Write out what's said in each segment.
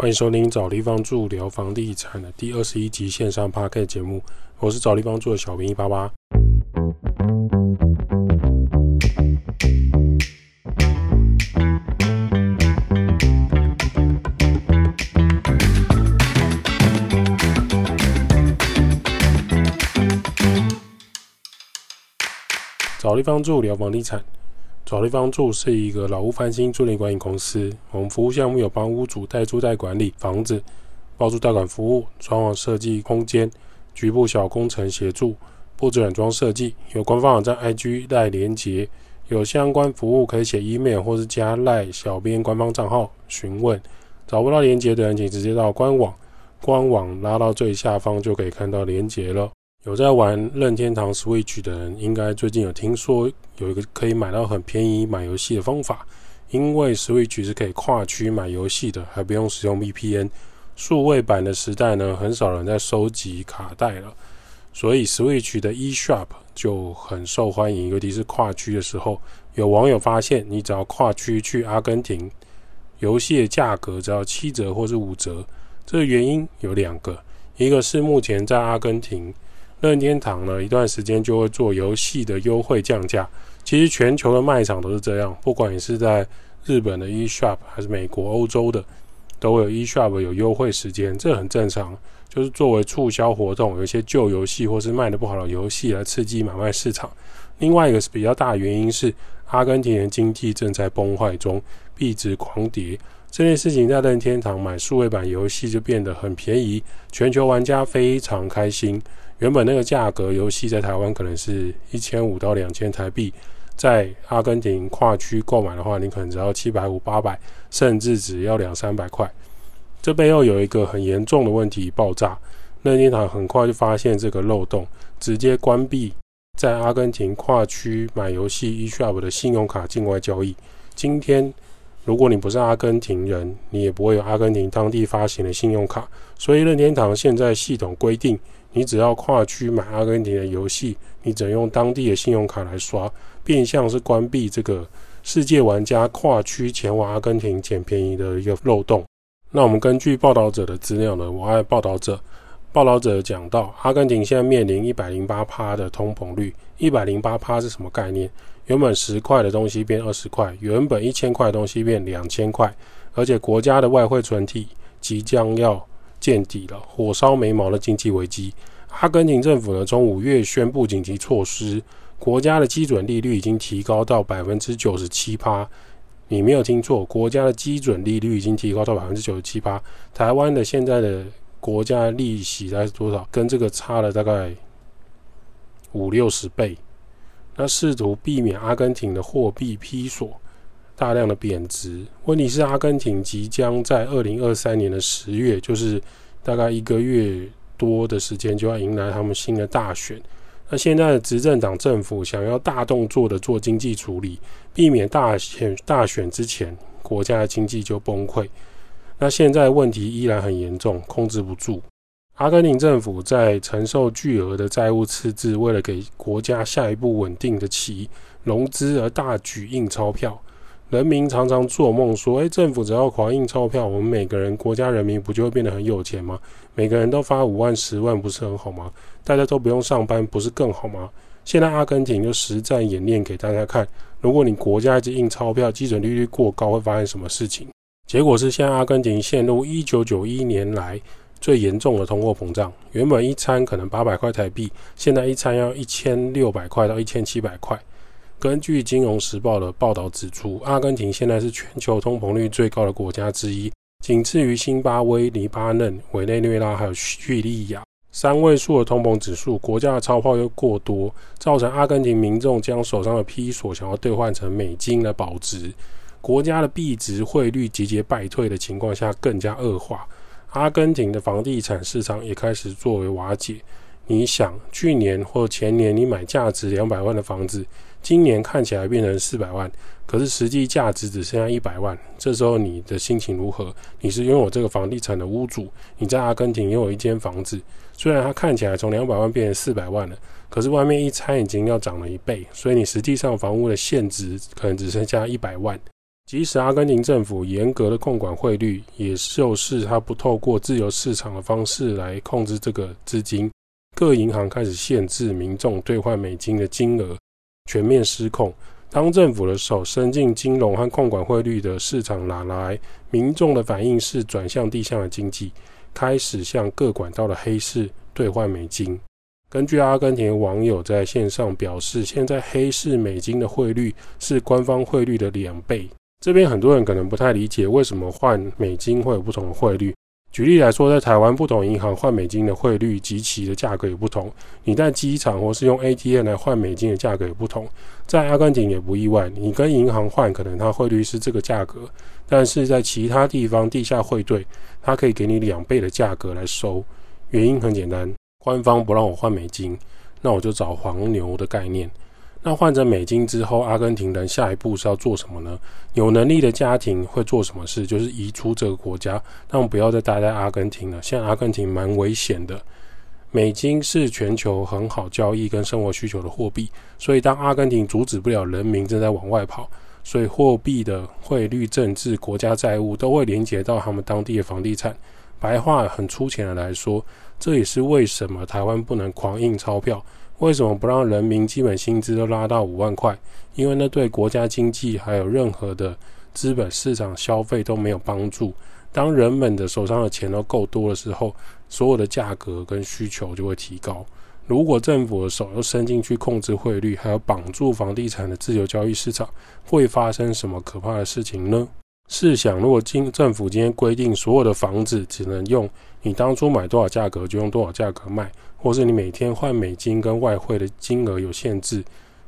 欢迎收听找地方住聊房地产的第二十一集线上 p a r k 节目，我是找地方住的小明一八八。找地方住聊房地产。找地方住是一个老屋翻新租赁管理公司。我们服务项目有帮屋主代租代管理房子、包租代管服务、装潢设计空间、局部小工程协助、布置软装设计。有官方网站 IG 赖连接，有相关服务可以写 email 或是加赖小编官方账号询问。找不到连接的人，请直接到官网，官网拉到最下方就可以看到连接了。有在玩任天堂 Switch 的人，应该最近有听说有一个可以买到很便宜买游戏的方法。因为 Switch 是可以跨区买游戏的，还不用使用 VPN。数位版的时代呢，很少人在收集卡带了，所以 Switch 的 eShop 就很受欢迎。尤其是跨区的时候，有网友发现，你只要跨区去阿根廷，游戏的价格只要七折或是五折。这个原因有两个，一个是目前在阿根廷。任天堂呢，一段时间就会做游戏的优惠降价。其实全球的卖场都是这样，不管你是在日本的 eShop 还是美国、欧洲的，都有 eShop 有优惠时间，这很正常。就是作为促销活动，有一些旧游戏或是卖的不好的游戏来刺激买卖市场。另外一个是比较大的原因是，阿根廷的经济正在崩坏中，币值狂跌。这件事情在任天堂买数位版游戏就变得很便宜，全球玩家非常开心。原本那个价格，游戏在台湾可能是一千五到两千台币，在阿根廷跨区购买的话，你可能只要七百五、八百，甚至只要两三百块。这背后有一个很严重的问题爆炸，任天堂很快就发现这个漏洞，直接关闭在阿根廷跨区买游戏 eShop 的信用卡境外交易。今天，如果你不是阿根廷人，你也不会有阿根廷当地发行的信用卡，所以任天堂现在系统规定。你只要跨区买阿根廷的游戏，你只能用当地的信用卡来刷，变相是关闭这个世界玩家跨区前往阿根廷捡便宜的一个漏洞。那我们根据报道者的资料呢，我爱报道者，报道者讲到，阿根廷现在面临一百零八趴的通膨率，一百零八趴是什么概念？原本十块的东西变二十块，原本一千块的东西变两千块，而且国家的外汇存体即将要。见底了，火烧眉毛的经济危机。阿根廷政府呢，从五月宣布紧急措施，国家的基准利率已经提高到百分之九十七趴。你没有听错，国家的基准利率已经提高到百分之九十七趴。台湾的现在的国家利息在多少？跟这个差了大概五六十倍。那试图避免阿根廷的货币批锁。大量的贬值。问题是，阿根廷即将在二零二三年的十月，就是大概一个月多的时间，就要迎来他们新的大选。那现在的执政党政府想要大动作的做经济处理，避免大选大选之前国家的经济就崩溃。那现在问题依然很严重，控制不住。阿根廷政府在承受巨额的债务赤字，为了给国家下一步稳定的起融资而大举印钞票。人民常常做梦说：“诶，政府只要狂印钞票，我们每个人国家人民不就会变得很有钱吗？每个人都发五万、十万，不是很好吗？大家都不用上班，不是更好吗？”现在阿根廷就实战演练给大家看：如果你国家一直印钞票，基准利率过高，会发生什么事情？结果是，现在阿根廷陷入一九九一年来最严重的通货膨胀。原本一餐可能八百块台币，现在一餐要一千六百块到一千七百块。根据《金融时报》的报道指出，阿根廷现在是全球通膨率最高的国家之一，仅次于新巴威、黎巴嫩、委内瑞拉还有叙利亚。三位数的通膨指数，国家的钞票又过多，造成阿根廷民众将手上的批索想要兑换成美金来保值，国家的币值汇率节节败退的情况下更加恶化。阿根廷的房地产市场也开始作为瓦解。你想，去年或前年你买价值两百万的房子，今年看起来变成四百万，可是实际价值只剩下一百万。这时候你的心情如何？你是拥有这个房地产的屋主，你在阿根廷拥有一间房子，虽然它看起来从两百万变成四百万了，可是外面一猜已经要涨了一倍，所以你实际上房屋的现值可能只剩下一百万。即使阿根廷政府严格的控管汇率，也就是它不透过自由市场的方式来控制这个资金，各银行开始限制民众兑换美金的金额，全面失控。当政府的手伸进金融和控管汇率的市场拿来，民众的反应是转向地下的经济，开始向各管道的黑市兑换美金。根据阿根廷网友在线上表示，现在黑市美金的汇率是官方汇率的两倍。这边很多人可能不太理解，为什么换美金会有不同的汇率。举例来说，在台湾，不同银行换美金的汇率及其的价格也不同。你在机场或是用 ATM 来换美金的价格也不同。在阿根廷也不意外，你跟银行换，可能它汇率是这个价格，但是在其他地方地下汇兑，它可以给你两倍的价格来收。原因很简单，官方不让我换美金，那我就找黄牛的概念。那换成美金之后，阿根廷人下一步是要做什么呢？有能力的家庭会做什么事？就是移出这个国家，让不要再待在阿根廷了。现在阿根廷蛮危险的，美金是全球很好交易跟生活需求的货币，所以当阿根廷阻止不了人民正在往外跑，所以货币的汇率、政治、国家债务都会连接到他们当地的房地产。白话很粗浅的来说，这也是为什么台湾不能狂印钞票。为什么不让人民基本薪资都拉到五万块？因为那对国家经济还有任何的资本市场消费都没有帮助。当人们的手上的钱都够多的时候，所有的价格跟需求就会提高。如果政府的手又伸进去控制汇率，还有绑住房地产的自由交易市场，会发生什么可怕的事情呢？试想，如果今政府今天规定所有的房子只能用你当初买多少价格就用多少价格卖。或是你每天换美金跟外汇的金额有限制，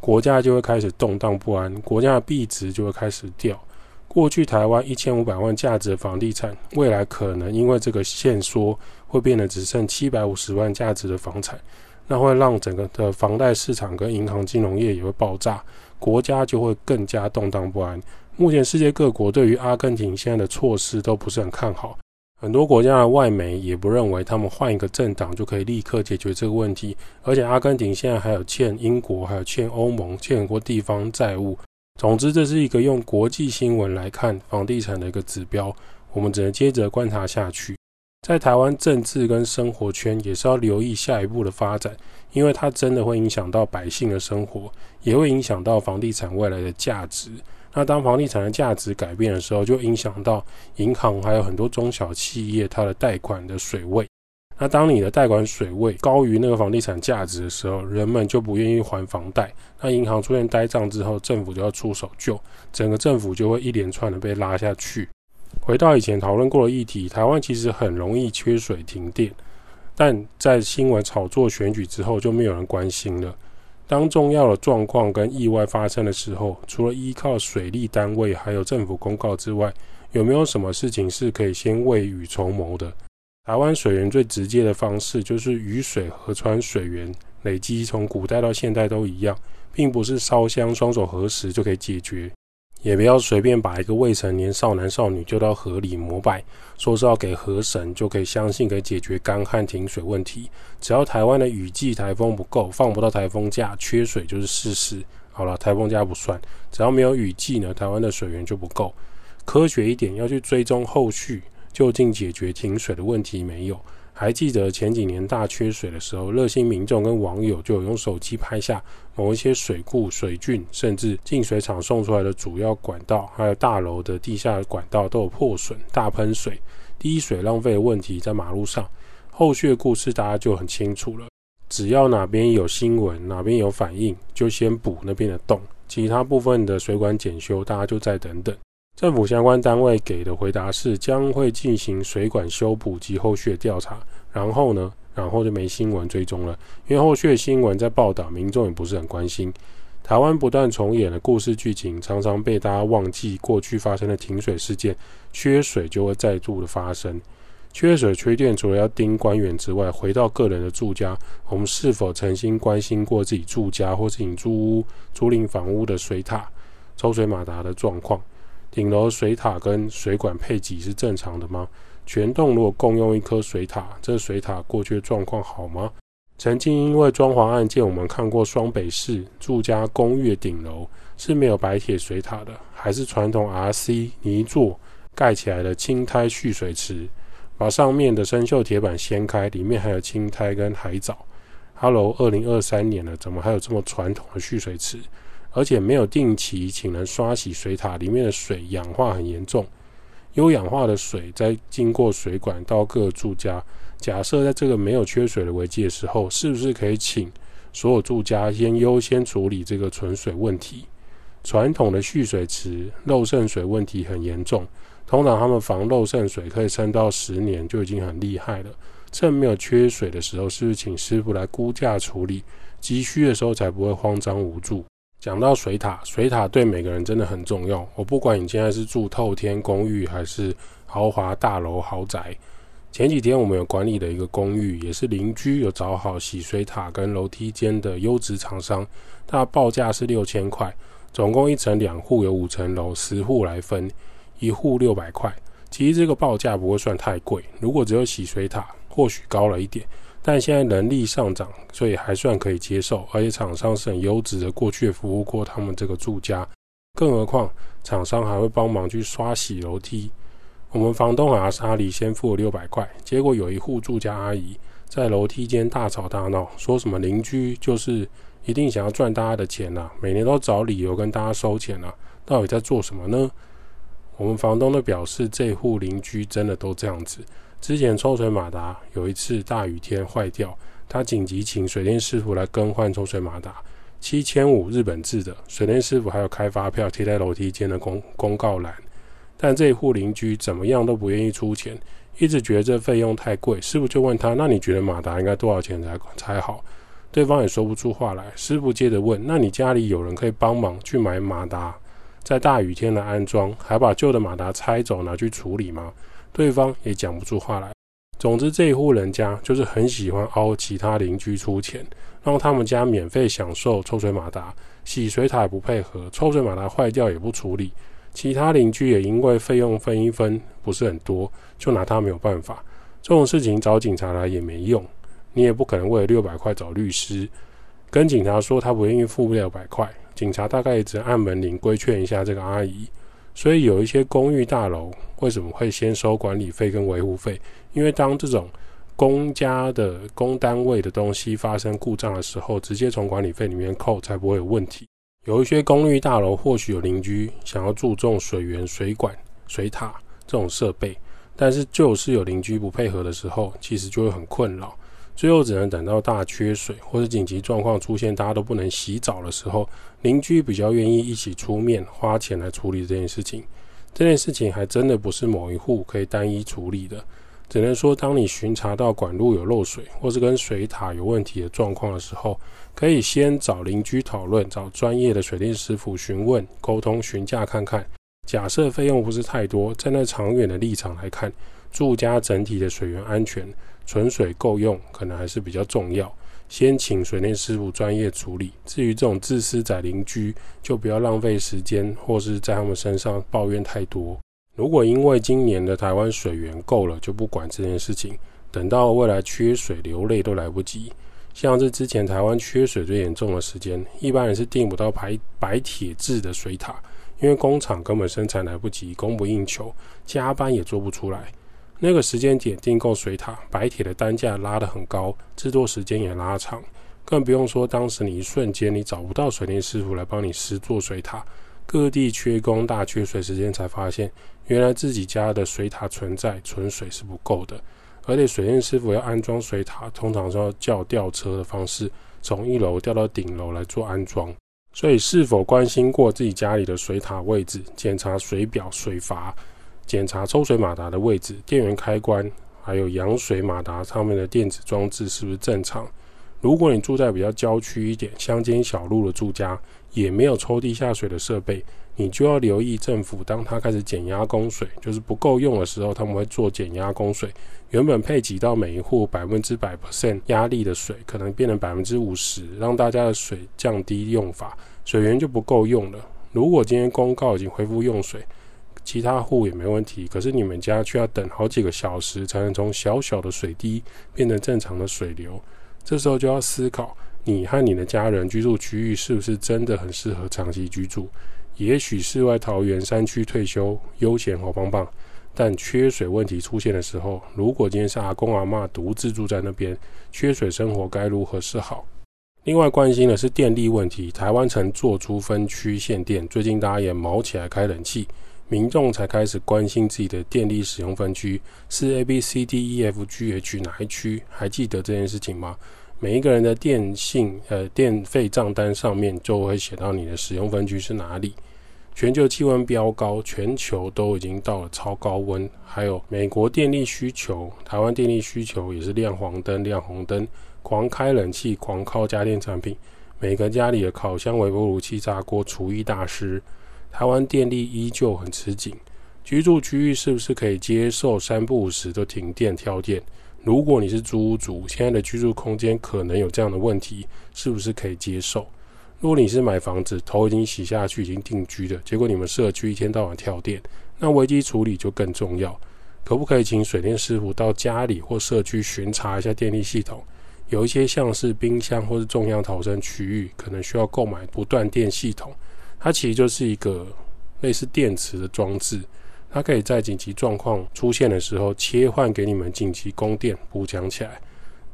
国家就会开始动荡不安，国家的币值就会开始掉。过去台湾一千五百万价值的房地产，未来可能因为这个限缩，会变得只剩七百五十万价值的房产，那会让整个的房贷市场跟银行金融业也会爆炸，国家就会更加动荡不安。目前世界各国对于阿根廷现在的措施都不是很看好。很多国家的外媒也不认为他们换一个政党就可以立刻解决这个问题，而且阿根廷现在还有欠英国、还有欠欧盟、欠很多地方债务。总之，这是一个用国际新闻来看房地产的一个指标，我们只能接着观察下去。在台湾政治跟生活圈也是要留意下一步的发展，因为它真的会影响到百姓的生活，也会影响到房地产未来的价值。那当房地产的价值改变的时候，就影响到银行还有很多中小企业它的贷款的水位。那当你的贷款水位高于那个房地产价值的时候，人们就不愿意还房贷。那银行出现呆账之后，政府就要出手救，整个政府就会一连串的被拉下去。回到以前讨论过的议题，台湾其实很容易缺水停电，但在新闻炒作选举之后，就没有人关心了。当重要的状况跟意外发生的时候，除了依靠水利单位还有政府公告之外，有没有什么事情是可以先未雨绸缪的？台湾水源最直接的方式就是雨水河川水源累积，从古代到现代都一样，并不是烧香双手合十就可以解决。也不要随便把一个未成年少男少女丢到河里膜拜，说是要给河神就可以相信可以解决干旱停水问题。只要台湾的雨季台风不够，放不到台风假，缺水就是事实。好了，台风假不算，只要没有雨季呢，台湾的水源就不够。科学一点，要去追踪后续究竟解决停水的问题没有。还记得前几年大缺水的时候，热心民众跟网友就有用手机拍下某一些水库、水郡，甚至净水厂送出来的主要管道，还有大楼的地下管道都有破损、大喷水、滴水浪费的问题在马路上。后续的故事大家就很清楚了。只要哪边有新闻，哪边有反应，就先补那边的洞，其他部分的水管检修，大家就再等等。政府相关单位给的回答是将会进行水管修补及后续调查，然后呢，然后就没新闻追踪了，因为后续的新闻在报道，民众也不是很关心。台湾不断重演的故事剧情，常常被大家忘记过去发生的停水事件，缺水就会再度的发生。缺水缺电，除了要盯官员之外，回到个人的住家，我们是否诚心关心过自己住家或是你租屋、租赁房屋的水塔、抽水马达的状况？顶楼水塔跟水管配给是正常的吗？全栋如果共用一颗水塔，这水塔过去的状况好吗？曾经因为装潢案件，我们看过双北市住家公寓顶楼是没有白铁水塔的，还是传统 RC 泥座盖起来的青苔蓄水池，把上面的生锈铁板掀开，里面还有青苔跟海藻。Hello，二零二三年了，怎么还有这么传统的蓄水池？而且没有定期请人刷洗水塔，里面的水氧化很严重。优氧化的水在经过水管到各住家。假设在这个没有缺水的危机的时候，是不是可以请所有住家先优先处理这个存水问题？传统的蓄水池漏渗水问题很严重，通常他们防漏渗水可以撑到十年就已经很厉害了。趁没有缺水的时候，是不是请师傅来估价处理？急需的时候才不会慌张无助。讲到水塔，水塔对每个人真的很重要。我不管你现在是住透天公寓还是豪华大楼豪宅，前几天我们有管理的一个公寓，也是邻居有找好洗水塔跟楼梯间的优质厂商，它报价是六千块，总共一层两户有五层楼，十户来分，一户六百块。其实这个报价不会算太贵，如果只有洗水塔，或许高了一点。但现在人力上涨，所以还算可以接受，而且厂商是很优质的，过去服务过他们这个住家，更何况厂商还会帮忙去刷洗楼梯。我们房东阿莎里先付了六百块，结果有一户住家阿姨在楼梯间大吵大闹，说什么邻居就是一定想要赚大家的钱呐，每年都找理由跟大家收钱啊，到底在做什么呢？我们房东的表示，这户邻居真的都这样子。之前抽水马达有一次大雨天坏掉，他紧急请水电师傅来更换抽水马达，七千五日本制的。水电师傅还有开发票贴在楼梯间的公公告栏，但这一户邻居怎么样都不愿意出钱，一直觉得这费用太贵。师傅就问他：“那你觉得马达应该多少钱才才好？”对方也说不出话来。师傅接着问：“那你家里有人可以帮忙去买马达，在大雨天的安装，还把旧的马达拆走拿去处理吗？”对方也讲不出话来。总之，这一户人家就是很喜欢凹其他邻居出钱，让他们家免费享受抽水马达，洗水塔不配合，抽水马达坏掉也不处理。其他邻居也因为费用分一分不是很多，就拿他没有办法。这种事情找警察来也没用，你也不可能为了六百块找律师，跟警察说他不愿意付六百块，警察大概也只按门铃规劝一下这个阿姨。所以有一些公寓大楼为什么会先收管理费跟维护费？因为当这种公家的公单位的东西发生故障的时候，直接从管理费里面扣，才不会有问题。有一些公寓大楼或许有邻居想要注重水源、水管、水塔这种设备，但是就是有邻居不配合的时候，其实就会很困扰。最后只能等到大缺水或者紧急状况出现，大家都不能洗澡的时候，邻居比较愿意一起出面花钱来处理这件事情。这件事情还真的不是某一户可以单一处理的，只能说当你巡查到管路有漏水或是跟水塔有问题的状况的时候，可以先找邻居讨论，找专业的水电师傅询问、沟通、询价看看。假设费用不是太多，站在长远的立场来看，住家整体的水源安全。存水够用，可能还是比较重要。先请水电师傅专业处理。至于这种自私仔邻居，就不要浪费时间，或是在他们身上抱怨太多。如果因为今年的台湾水源够了，就不管这件事情，等到未来缺水流泪都来不及。像是之前台湾缺水最严重的时间，一般人是订不到白白铁质的水塔，因为工厂根本生产来不及，供不应求，加班也做不出来。那个时间点订购水塔，白铁的单价拉得很高，制作时间也拉长，更不用说当时你一瞬间你找不到水电师傅来帮你施做水塔，各地缺工大缺水时间才发现，原来自己家的水塔存在存水是不够的，而且水电师傅要安装水塔，通常是要叫吊车的方式从一楼吊到顶楼来做安装，所以是否关心过自己家里的水塔位置，检查水表水阀？检查抽水马达的位置、电源开关，还有扬水马达上面的电子装置是不是正常？如果你住在比较郊区一点、乡间小路的住家，也没有抽地下水的设备，你就要留意政府当它开始减压供水，就是不够用的时候，他们会做减压供水。原本配给到每一户百分之百 percent 压力的水，可能变成百分之五十，让大家的水降低用法，水源就不够用了。如果今天公告已经恢复用水，其他户也没问题，可是你们家却要等好几个小时才能从小小的水滴变成正常的水流，这时候就要思考，你和你的家人居住区域是不是真的很适合长期居住？也许世外桃源、山区退休悠闲好棒棒，但缺水问题出现的时候，如果今天是阿公阿妈独自住在那边，缺水生活该如何是好？另外关心的是电力问题，台湾曾做出分区限电，最近大家也毛起来开冷气。民众才开始关心自己的电力使用分区是 A、B、C、D、E、F、G、H 哪一区？还记得这件事情吗？每一个人的电信呃电费账单上面就会写到你的使用分区是哪里。全球气温飙高，全球都已经到了超高温。还有美国电力需求，台湾电力需求也是亮黄灯、亮红灯，狂开冷气、狂靠家电产品。每个家里的烤箱、微波炉、气炸锅、厨艺大师。台湾电力依旧很吃紧，居住区域是不是可以接受三不五时都停电跳电？如果你是租屋主，现在的居住空间可能有这样的问题，是不是可以接受？如果你是买房子，头已经洗下去，已经定居的，结果你们社区一天到晚跳电，那危机处理就更重要。可不可以请水电师傅到家里或社区巡查一下电力系统？有一些像是冰箱或是重要逃生区域，可能需要购买不断电系统。它其实就是一个类似电池的装置，它可以在紧急状况出现的时候切换给你们紧急供电补强起来。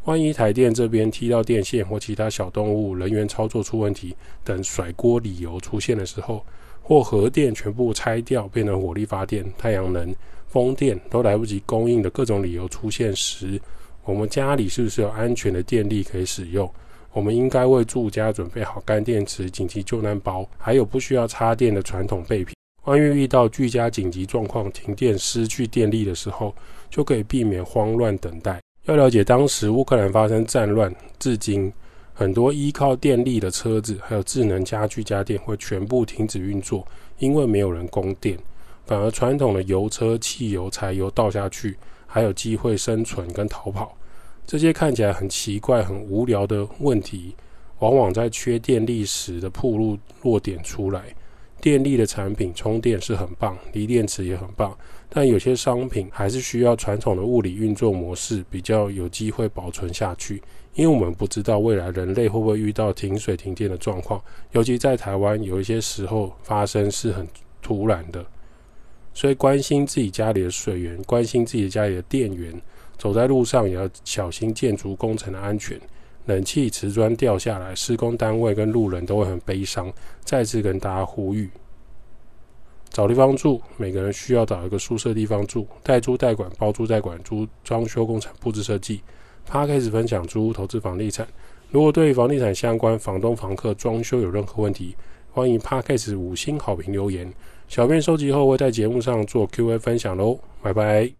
万一台电这边踢到电线或其他小动物、人员操作出问题等甩锅理由出现的时候，或核电全部拆掉变成火力发电、太阳能、风电都来不及供应的各种理由出现时，我们家里是不是有安全的电力可以使用？我们应该为住家准备好干电池、紧急救难包，还有不需要插电的传统备品。万一遇到居家紧急状况、停电、失去电力的时候，就可以避免慌乱等待。要了解当时乌克兰发生战乱，至今很多依靠电力的车子，还有智能家居家电会全部停止运作，因为没有人供电。反而传统的油车、汽油、柴油倒下去，还有机会生存跟逃跑。这些看起来很奇怪、很无聊的问题，往往在缺电力时的铺路落点出来。电力的产品充电是很棒，锂电池也很棒，但有些商品还是需要传统的物理运作模式比较有机会保存下去。因为我们不知道未来人类会不会遇到停水停电的状况，尤其在台湾，有一些时候发生是很突然的。所以关心自己家里的水源，关心自己家里的电源。走在路上也要小心建筑工程的安全，冷气瓷砖掉下来，施工单位跟路人都会很悲伤。再次跟大家呼吁，找地方住，每个人需要找一个宿舍地方住，代租代管、包租代管、租装修工程、布置设计。他开始分享租屋投资房地产。如果对房地产相关、房东、房客、装修有任何问题，欢迎 p 开始五星好评留言，小编收集后会在节目上做 Q&A 分享喽。拜拜。